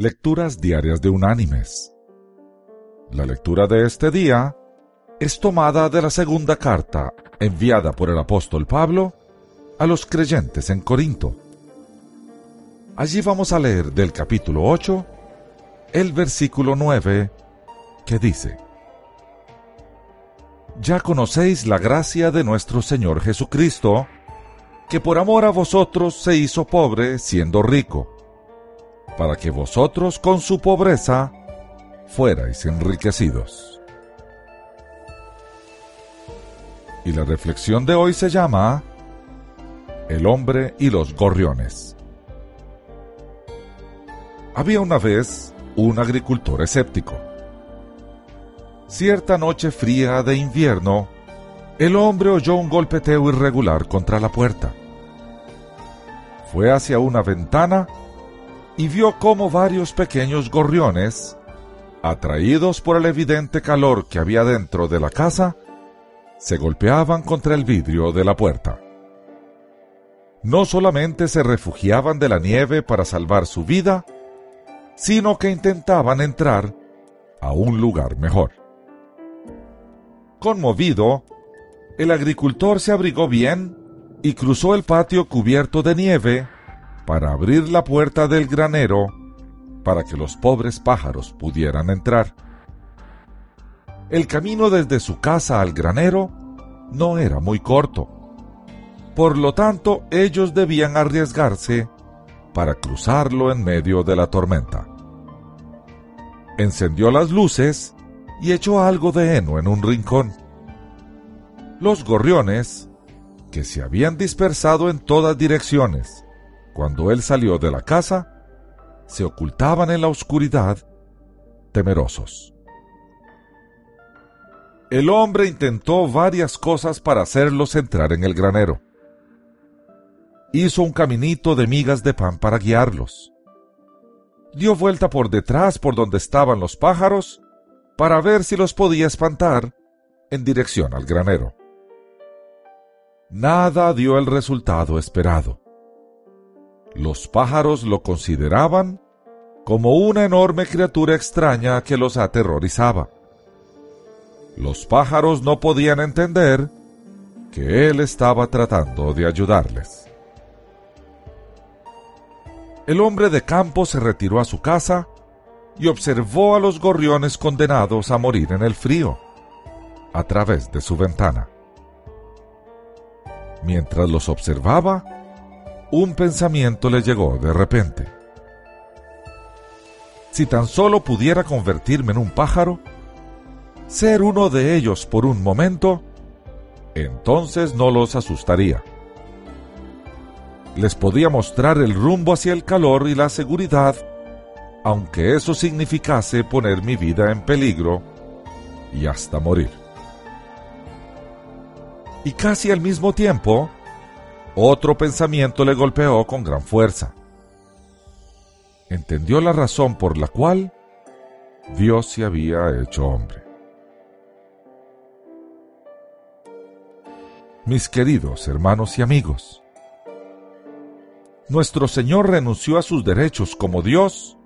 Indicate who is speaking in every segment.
Speaker 1: Lecturas Diarias de Unánimes. La lectura de este día es tomada de la segunda carta enviada por el apóstol Pablo a los creyentes en Corinto. Allí vamos a leer del capítulo 8 el versículo 9 que dice, Ya conocéis la gracia de nuestro Señor Jesucristo, que por amor a vosotros se hizo pobre siendo rico para que vosotros con su pobreza fuerais enriquecidos. Y la reflexión de hoy se llama El hombre y los gorriones. Había una vez un agricultor escéptico. Cierta noche fría de invierno, el hombre oyó un golpeteo irregular contra la puerta. Fue hacia una ventana y vio cómo varios pequeños gorriones, atraídos por el evidente calor que había dentro de la casa, se golpeaban contra el vidrio de la puerta. No solamente se refugiaban de la nieve para salvar su vida, sino que intentaban entrar a un lugar mejor. Conmovido, el agricultor se abrigó bien y cruzó el patio cubierto de nieve para abrir la puerta del granero para que los pobres pájaros pudieran entrar. El camino desde su casa al granero no era muy corto. Por lo tanto, ellos debían arriesgarse para cruzarlo en medio de la tormenta. Encendió las luces y echó algo de heno en un rincón. Los gorriones, que se habían dispersado en todas direcciones cuando él salió de la casa, se ocultaban en la oscuridad, temerosos. El hombre intentó varias cosas para hacerlos entrar en el granero. Hizo un caminito de migas de pan para guiarlos. Dio vuelta por detrás por donde estaban los pájaros para ver si los podía espantar en dirección al granero. Nada dio el resultado esperado los pájaros lo consideraban como una enorme criatura extraña que los aterrorizaba. Los pájaros no podían entender que él estaba tratando de ayudarles. El hombre de campo se retiró a su casa y observó a los gorriones condenados a morir en el frío a través de su ventana. Mientras los observaba, un pensamiento le llegó de repente. Si tan solo pudiera convertirme en un pájaro, ser uno de ellos por un momento, entonces no los asustaría. Les podía mostrar el rumbo hacia el calor y la seguridad, aunque eso significase poner mi vida en peligro y hasta morir. Y casi al mismo tiempo, otro pensamiento le golpeó con gran fuerza. Entendió la razón por la cual Dios se había hecho hombre. Mis queridos hermanos y amigos, nuestro Señor renunció a sus derechos como Dios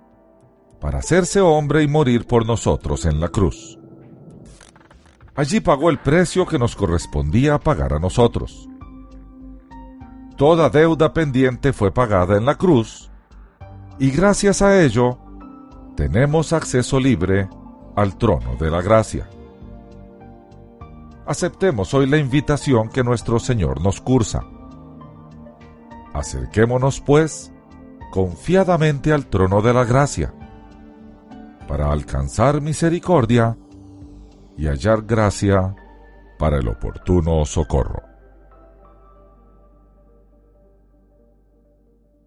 Speaker 1: para hacerse hombre y morir por nosotros en la cruz. Allí pagó el precio que nos correspondía pagar a nosotros. Toda deuda pendiente fue pagada en la cruz y gracias a ello tenemos acceso libre al trono de la gracia. Aceptemos hoy la invitación que nuestro Señor nos cursa. Acerquémonos, pues, confiadamente al trono de la gracia, para alcanzar misericordia y hallar gracia para el oportuno socorro.